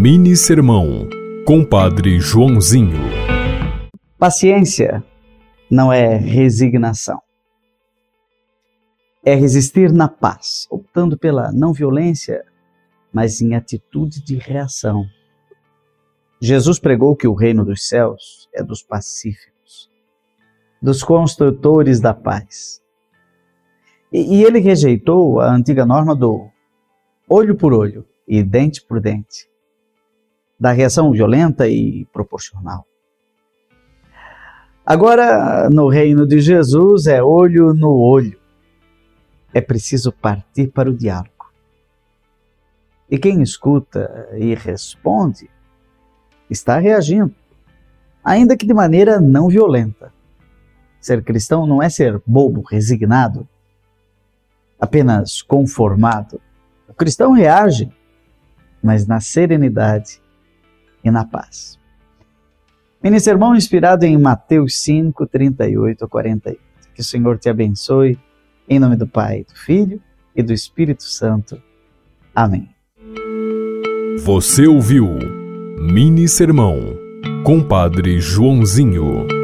Mini Sermão, Compadre Joãozinho. Paciência não é resignação. É resistir na paz, optando pela não violência, mas em atitude de reação. Jesus pregou que o reino dos céus é dos pacíficos, dos construtores da paz. E, e ele rejeitou a antiga norma do olho por olho e dente por dente, da reação violenta e proporcional. Agora, no reino de Jesus, é olho no olho. É preciso partir para o diálogo. E quem escuta e responde está reagindo, ainda que de maneira não violenta. Ser cristão não é ser bobo, resignado, apenas conformado. O cristão reage, mas na serenidade e na paz. Mini sermão inspirado em Mateus 5, 38 a 48. Que o Senhor te abençoe, em nome do Pai, do Filho e do Espírito Santo. Amém. Você ouviu Mini Sermão, Compadre Joãozinho.